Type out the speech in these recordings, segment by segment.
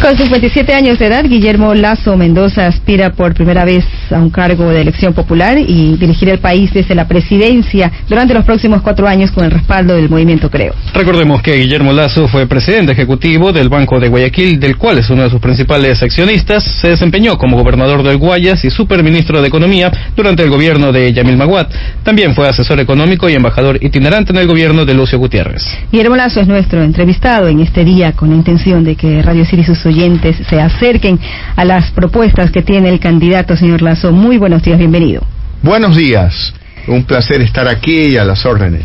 Con 57 años de edad, Guillermo Lazo Mendoza aspira por primera vez a un cargo de elección popular y dirigir el país desde la presidencia durante los próximos cuatro años con el respaldo del movimiento Creo. Recordemos que Guillermo Lazo fue presidente ejecutivo del Banco de Guayaquil, del cual es uno de sus principales accionistas. Se desempeñó como gobernador del Guayas y superministro de Economía durante el gobierno de Yamil Maguat. También fue asesor económico y embajador itinerante en el gobierno de Lucio Gutiérrez. Guillermo Lazo es nuestro entrevistado en este día con la intención de que Radio sus oyentes se acerquen a las propuestas que tiene el candidato, señor Lazo. Muy buenos días, bienvenido. Buenos días. Un placer estar aquí y a las órdenes.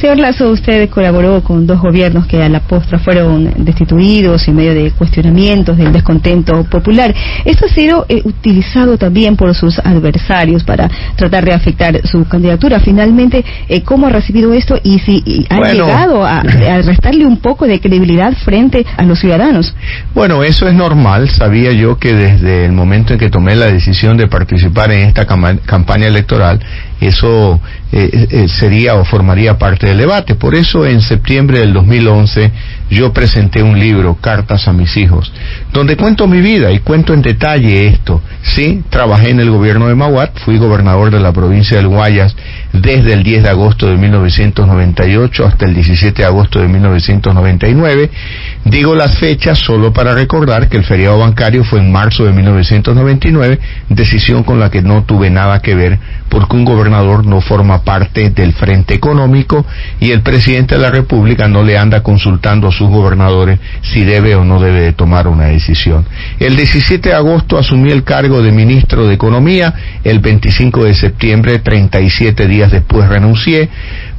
Señor Lazo, usted colaboró con dos gobiernos que a la postra fueron destituidos en medio de cuestionamientos del descontento popular. Esto ha sido eh, utilizado también por sus adversarios para tratar de afectar su candidatura. Finalmente, eh, ¿cómo ha recibido esto y si ha llegado a, a, restarle un poco de credibilidad frente a los ciudadanos? Bueno, eso es normal. Sabía yo que desde el momento en que tomé la decisión de participar en esta campaña electoral, eso eh, eh, sería o formaría parte del debate. Por eso en septiembre del 2011 yo presenté un libro, Cartas a mis hijos, donde cuento mi vida y cuento en detalle esto. Sí, trabajé en el gobierno de Maguat, fui gobernador de la provincia del Guayas desde el 10 de agosto de 1998 hasta el 17 de agosto de 1999. Digo las fechas solo para recordar que el feriado bancario fue en marzo de 1999, decisión con la que no tuve nada que ver porque un gobernador no forma parte del frente económico y el presidente de la República no le anda consultando a sus gobernadores si debe o no debe de tomar una decisión. El 17 de agosto asumí el cargo de ministro de Economía, el 25 de septiembre, 37 días después renuncié.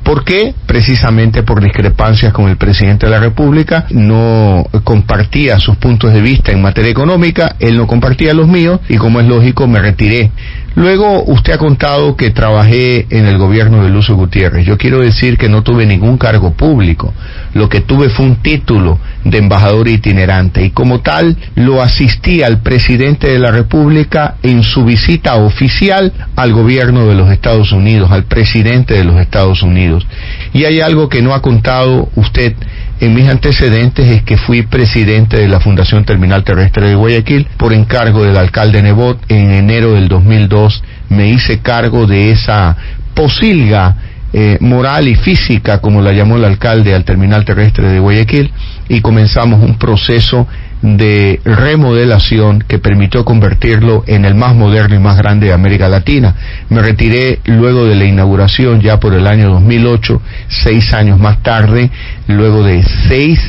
¿Por qué? Precisamente por discrepancias con el presidente de la República. No compartía sus puntos de vista en materia económica, él no compartía los míos y como es lógico me retiré. Luego usted ha contado que trabajé en el gobierno de Lucio Gutiérrez. Yo quiero decir que no tuve ningún cargo público. Lo que tuve fue un título de embajador itinerante y como tal lo asistí al presidente de la República en su visita oficial al gobierno de los Estados Unidos, al presidente de los Estados Unidos. Y hay algo que no ha contado usted en mis antecedentes es que fui presidente de la Fundación Terminal Terrestre de Guayaquil por encargo del alcalde Nebot. En enero del 2002 me hice cargo de esa posilga eh, moral y física, como la llamó el alcalde al terminal terrestre de Guayaquil, y comenzamos un proceso de remodelación que permitió convertirlo en el más moderno y más grande de América Latina. Me retiré luego de la inauguración ya por el año 2008, seis años más tarde, luego de seis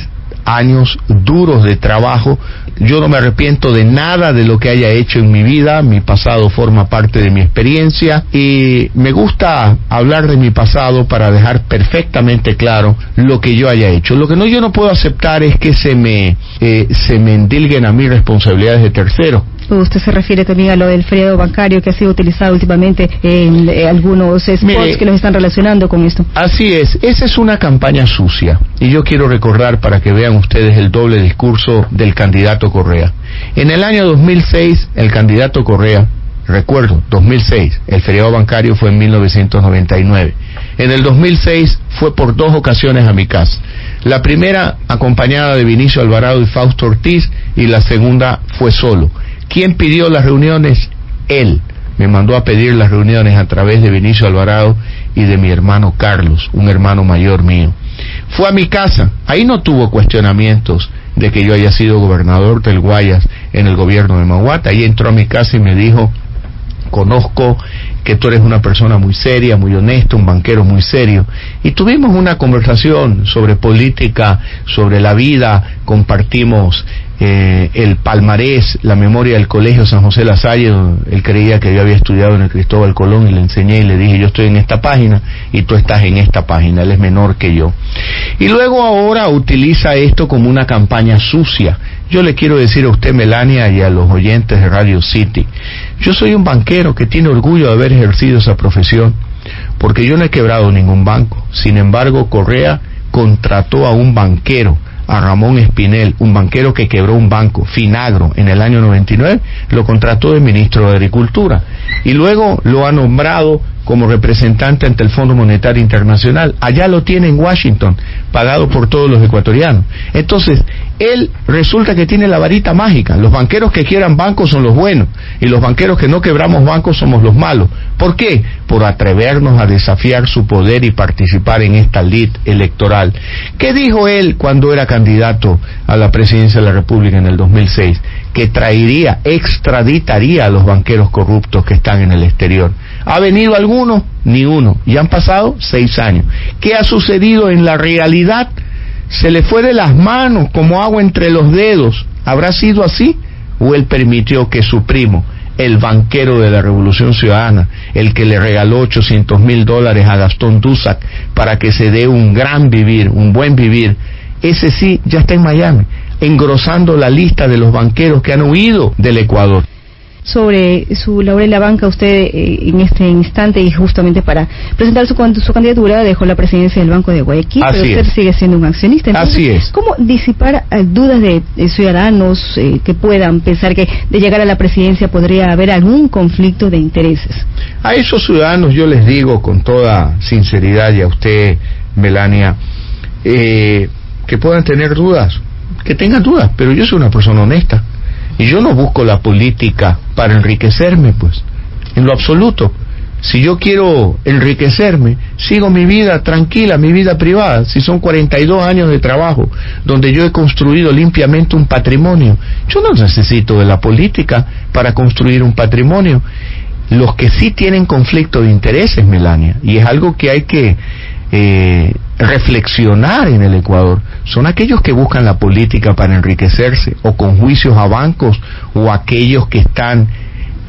años duros de trabajo. Yo no me arrepiento de nada de lo que haya hecho en mi vida, mi pasado forma parte de mi experiencia y me gusta hablar de mi pasado para dejar perfectamente claro lo que yo haya hecho. Lo que no yo no puedo aceptar es que se me eh, se me endilguen a mí responsabilidades de terceros. Usted se refiere también a lo del feriado bancario que ha sido utilizado últimamente en eh, algunos spots que nos están relacionando con esto. Así es, esa es una campaña sucia. Y yo quiero recordar para que vean ustedes el doble discurso del candidato Correa. En el año 2006, el candidato Correa, recuerdo, 2006, el feriado bancario fue en 1999. En el 2006 fue por dos ocasiones a mi casa. La primera acompañada de Vinicio Alvarado y Fausto Ortiz y la segunda fue solo. ¿Quién pidió las reuniones? Él. Me mandó a pedir las reuniones a través de Vinicio Alvarado y de mi hermano Carlos, un hermano mayor mío. Fue a mi casa, ahí no tuvo cuestionamientos de que yo haya sido gobernador del Guayas en el gobierno de Maguata, ahí entró a mi casa y me dijo, conozco que tú eres una persona muy seria, muy honesta, un banquero muy serio. Y tuvimos una conversación sobre política, sobre la vida, compartimos eh, el palmarés, la memoria del colegio San José Lasalle, él creía que yo había estudiado en el Cristóbal Colón y le enseñé y le dije, yo estoy en esta página y tú estás en esta página, él es menor que yo. Y luego ahora utiliza esto como una campaña sucia. Yo le quiero decir a usted, Melania, y a los oyentes de Radio City, yo soy un banquero que tiene orgullo de haber ejercido esa profesión, porque yo no he quebrado ningún banco. Sin embargo, Correa contrató a un banquero a Ramón Espinel, un banquero que quebró un banco, Finagro, en el año 99, lo contrató de ministro de Agricultura y luego lo ha nombrado como representante ante el Fondo Monetario Internacional. Allá lo tiene en Washington, pagado por todos los ecuatorianos. Entonces, él resulta que tiene la varita mágica. Los banqueros que quieran bancos son los buenos y los banqueros que no quebramos bancos somos los malos. ¿Por qué? Por atrevernos a desafiar su poder y participar en esta lid electoral. ¿Qué dijo él cuando era candidato a la presidencia de la República en el 2006? Que traería, extraditaría a los banqueros corruptos que están en el exterior. ¿Ha venido alguno? Ni uno. Y han pasado seis años. ¿Qué ha sucedido en la realidad? Se le fue de las manos como agua entre los dedos. ¿Habrá sido así? ¿O él permitió que su primo, el banquero de la Revolución Ciudadana, el que le regaló 800 mil dólares a Gastón Dusac para que se dé un gran vivir, un buen vivir, ese sí ya está en Miami, engrosando la lista de los banqueros que han huido del Ecuador sobre su labor en la banca, usted eh, en este instante y justamente para presentar su, su candidatura dejó la presidencia del Banco de Guayaquil, pero usted sigue siendo un accionista. Así es. ¿Cómo disipar eh, dudas de, ciudadanos eh, que puedan pensar que de llegar a la presidencia podría haber algún conflicto de intereses? A esos ciudadanos yo les digo con toda sinceridad y a usted, Melania, que puedan tener dudas, que tengan dudas, pero yo soy una persona honesta y yo no busco la política para enriquecerme, pues, en lo absoluto. Si yo quiero enriquecerme, sigo mi vida tranquila, mi vida privada. Si son 42 años de trabajo donde yo he construido limpiamente un patrimonio, yo no necesito de la política para construir un patrimonio. Los que sí tienen conflicto de intereses, Melania, y es algo que hay que eh, reflexionar en el Ecuador son aquellos que buscan la política para enriquecerse o con juicios a bancos o aquellos que están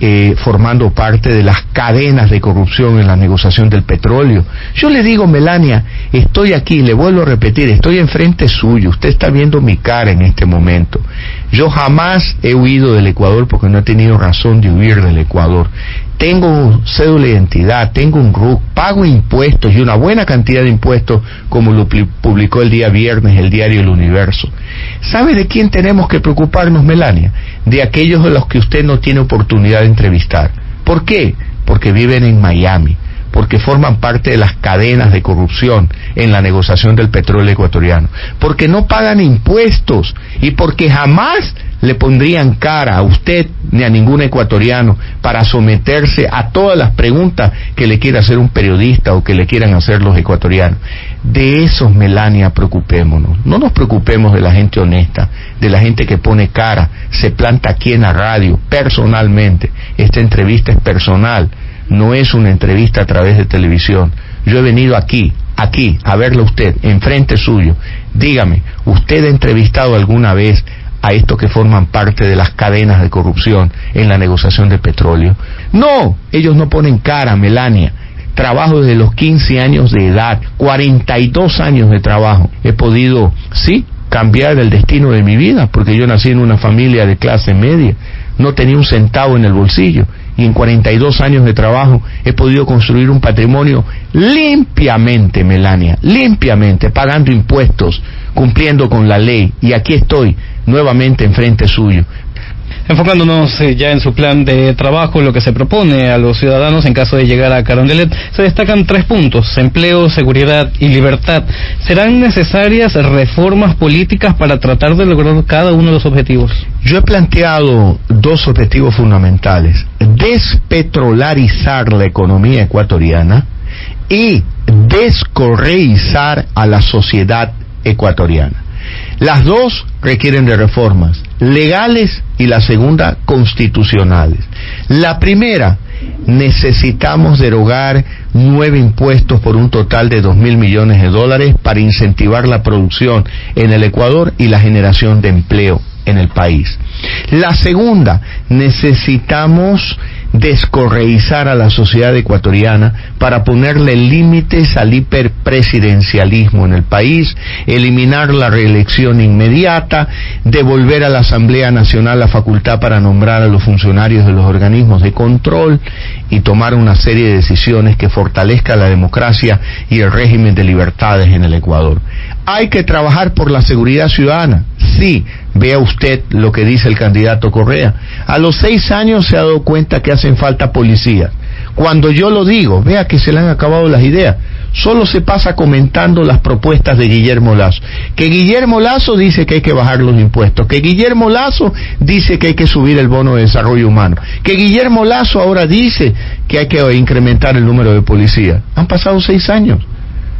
eh, formando parte de las cadenas de corrupción en la negociación del petróleo. Yo le digo, Melania, estoy aquí, le vuelvo a repetir, estoy enfrente suyo, usted está viendo mi cara en este momento. Yo jamás he huido del Ecuador porque no he tenido razón de huir del Ecuador tengo cédula de identidad, tengo un RUC, pago impuestos y una buena cantidad de impuestos, como lo publicó el día viernes el diario El Universo. ¿Sabe de quién tenemos que preocuparnos, Melania? De aquellos de los que usted no tiene oportunidad de entrevistar. ¿Por qué? Porque viven en Miami, porque forman parte de las cadenas de corrupción en la negociación del petróleo ecuatoriano, porque no pagan impuestos y porque jamás le pondrían cara a usted ni a ningún ecuatoriano para someterse a todas las preguntas que le quiera hacer un periodista o que le quieran hacer los ecuatorianos. De esos, Melania, preocupémonos. No nos preocupemos de la gente honesta, de la gente que pone cara, se planta aquí en la radio, personalmente. Esta entrevista es personal, no es una entrevista a través de televisión. Yo he venido aquí, aquí, a verlo usted, enfrente suyo. Dígame, ¿usted ha entrevistado alguna vez a estos que forman parte de las cadenas de corrupción en la negociación de petróleo. No, ellos no ponen cara, Melania. Trabajo desde los 15 años de edad, 42 años de trabajo. He podido, sí, cambiar el destino de mi vida, porque yo nací en una familia de clase media, no tenía un centavo en el bolsillo y en 42 años de trabajo he podido construir un patrimonio limpiamente, Melania, limpiamente, pagando impuestos, cumpliendo con la ley. Y aquí estoy, nuevamente enfrente suyo. Enfocándonos eh, ya en su plan de trabajo, lo que se propone a los ciudadanos en caso de llegar a Carondelet, se destacan tres puntos, empleo, seguridad y libertad. ¿Serán necesarias reformas políticas para tratar de lograr cada uno de los objetivos? Yo he planteado dos objetivos fundamentales, despetrolarizar la economía ecuatoriana y descorreizar a la sociedad ecuatoriana. Las dos requieren de reformas legales y la segunda constitucionales. La primera, necesitamos derogar nueve impuestos por un total de dos mil millones de dólares para incentivar la producción en el Ecuador y la generación de empleo en el país. La segunda, necesitamos descorreizar a la sociedad ecuatoriana para ponerle límites al hiperpresidencialismo en el país, eliminar la reelección inmediata, devolver a la Asamblea Nacional la facultad para nombrar a los funcionarios de los organismos de control y tomar una serie de decisiones que fortalezca la democracia y el régimen de libertades en el Ecuador. Hay que trabajar por la seguridad ciudadana, sí, vea usted lo que dice el candidato Correa. A los seis años se ha dado cuenta que hacen falta policías. Cuando yo lo digo, vea que se le han acabado las ideas. Solo se pasa comentando las propuestas de Guillermo Lazo. Que Guillermo Lazo dice que hay que bajar los impuestos. Que Guillermo Lazo dice que hay que subir el bono de desarrollo humano. Que Guillermo Lazo ahora dice que hay que incrementar el número de policías. Han pasado seis años.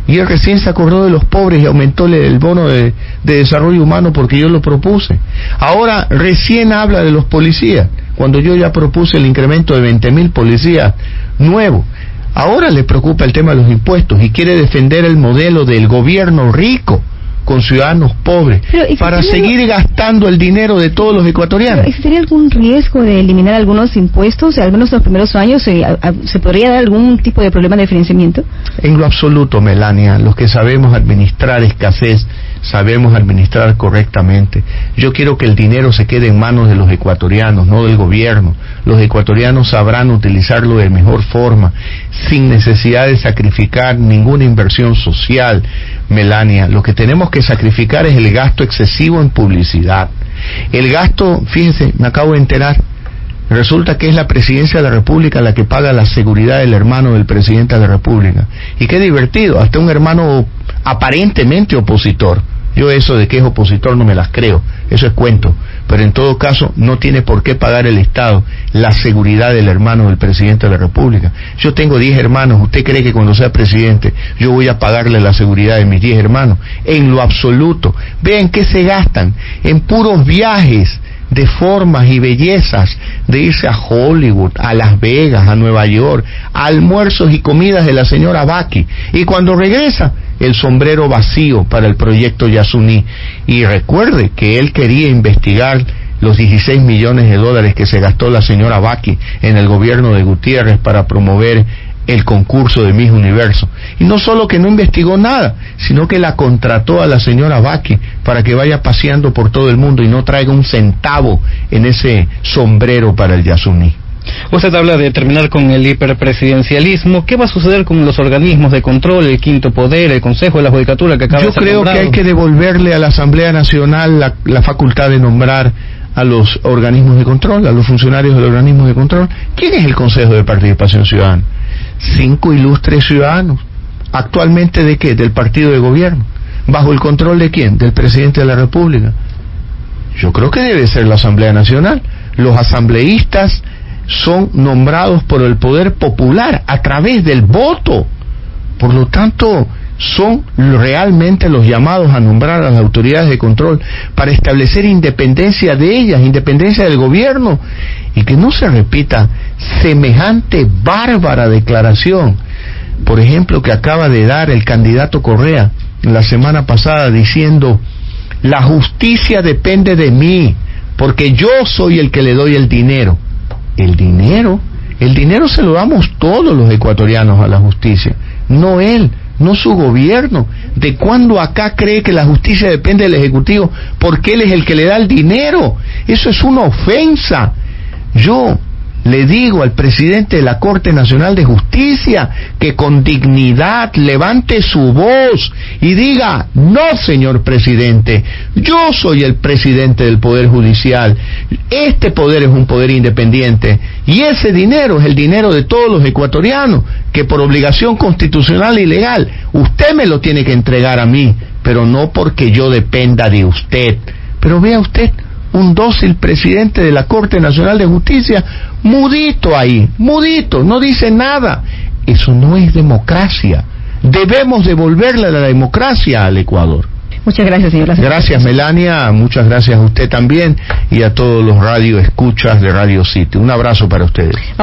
Y él recién se acordó de los pobres y aumentó el bono de, desarrollo humano porque yo lo propuse. Ahora recién habla de los policías, cuando yo ya propuse el incremento de 20 mil policías nuevos. Ahora le preocupa el tema de los impuestos y quiere defender el modelo del gobierno rico con ciudadanos pobres para seguir gastando el dinero de todos los ecuatorianos. ¿Existiría algún riesgo de eliminar algunos impuestos? Al menos los primeros años, eh, ¿se podría dar algún tipo de problema de financiamiento? En lo absoluto, Melania. Los que sabemos administrar escasez, sabemos administrar correctamente. Yo quiero que el dinero se quede en manos de los ecuatorianos, no del gobierno. Los ecuatorianos sabrán utilizarlo de mejor forma, sin necesidad de sacrificar ninguna inversión social. Melania, lo que tenemos que sacrificar es el gasto excesivo en publicidad. El gasto, fíjense, me acabo de enterar, resulta que es la presidencia de la República la que paga la seguridad del hermano del presidente de la República. Y qué divertido, hasta un hermano aparentemente opositor yo eso de que es opositor no me las creo, eso es cuento. Pero en todo caso no tiene por qué pagar el Estado la seguridad del hermano del presidente de la República. Yo tengo 10 hermanos, ¿usted cree que cuando sea presidente yo voy a pagarle la seguridad de mis 10 hermanos? En lo absoluto. Vean qué se gastan en puros viajes de formas y bellezas, de irse a Hollywood, a Las Vegas, a Nueva York, almuerzos y comidas de la señora Baki. Y cuando regresa, el sombrero vacío para el proyecto Yasuní. Y recuerde que él quería investigar los 16 millones de dólares que se gastó la señora Baki en el gobierno de Gutiérrez para promover el concurso de Miss Universo. Y no solo que no investigó nada, sino que la contrató a la señora Baki para que vaya paseando por todo el mundo y no traiga un centavo en ese sombrero para el Yasuní. Usted habla de terminar con el hiperpresidencialismo. ¿Qué va a suceder con los organismos de control, el quinto poder, el Consejo de la Judicatura que acaba Yo de ser creo que hay que devolverle a la Asamblea Nacional la, la facultad de nombrar a los organismos de control, a los funcionarios del organismo de control. ¿Quién es el Consejo de Participación Ciudadana? Cinco ilustres ciudadanos. ¿Actualmente de qué? Del partido de gobierno. ¿Bajo el control de quién? Del presidente de la República. Yo creo que debe ser la Asamblea Nacional. Los asambleístas son nombrados por el poder popular a través del voto. Por lo tanto, son realmente los llamados a nombrar a las autoridades de control para establecer independencia de ellas, independencia del gobierno, y que no se repita semejante bárbara declaración, por ejemplo, que acaba de dar el candidato Correa la semana pasada diciendo, la justicia depende de mí, porque yo soy el que le doy el dinero el dinero. El dinero se lo damos todos los ecuatorianos a la justicia, no él, no su gobierno. ¿De cuándo acá cree que la justicia depende del Ejecutivo? Porque él es el que le da el dinero. Eso es una ofensa. Yo le digo al presidente de la Corte Nacional de Justicia que con dignidad levante su voz y diga, no, señor presidente, yo soy el presidente del Poder Judicial, este poder es un poder independiente y ese dinero es el dinero de todos los ecuatorianos que por obligación constitucional y legal usted me lo tiene que entregar a mí, pero no porque yo dependa de usted. Pero vea usted, un dócil presidente de la Corte Nacional de Justicia, mudito ahí, mudito, no dice nada. Eso no es democracia. Debemos devolverle la democracia al Ecuador. Muchas gracias, señor. Gracias, Melania. Muchas gracias a usted también y a todos los radio escuchas de Radio City. Un abrazo para ustedes.